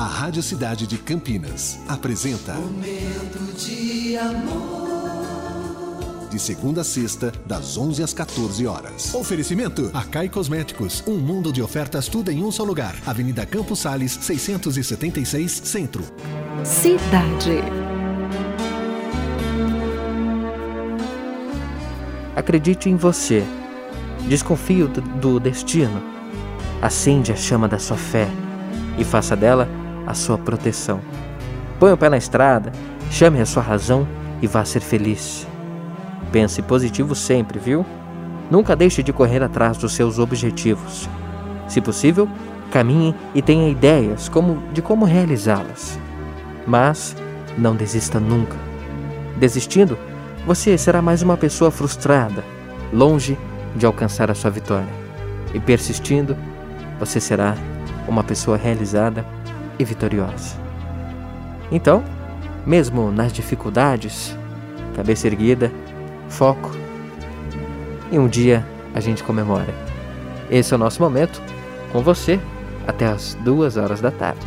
A Rádio Cidade de Campinas apresenta Momento de amor. De segunda a sexta, das 11 às 14 horas. Oferecimento: Acai Cosméticos. Um mundo de ofertas, tudo em um só lugar. Avenida Campos Sales, 676, Centro. Cidade. Acredite em você. Desconfie do, do destino. Acende a chama da sua fé e faça dela a sua proteção. Põe o pé na estrada, chame a sua razão e vá ser feliz. Pense positivo sempre, viu? Nunca deixe de correr atrás dos seus objetivos. Se possível, caminhe e tenha ideias como, de como realizá-las. Mas não desista nunca. Desistindo, você será mais uma pessoa frustrada, longe de alcançar a sua vitória. E persistindo, você será uma pessoa realizada e vitoriosa. Então, mesmo nas dificuldades, cabeça erguida, foco, e um dia a gente comemora. Esse é o nosso momento com você até as duas horas da tarde.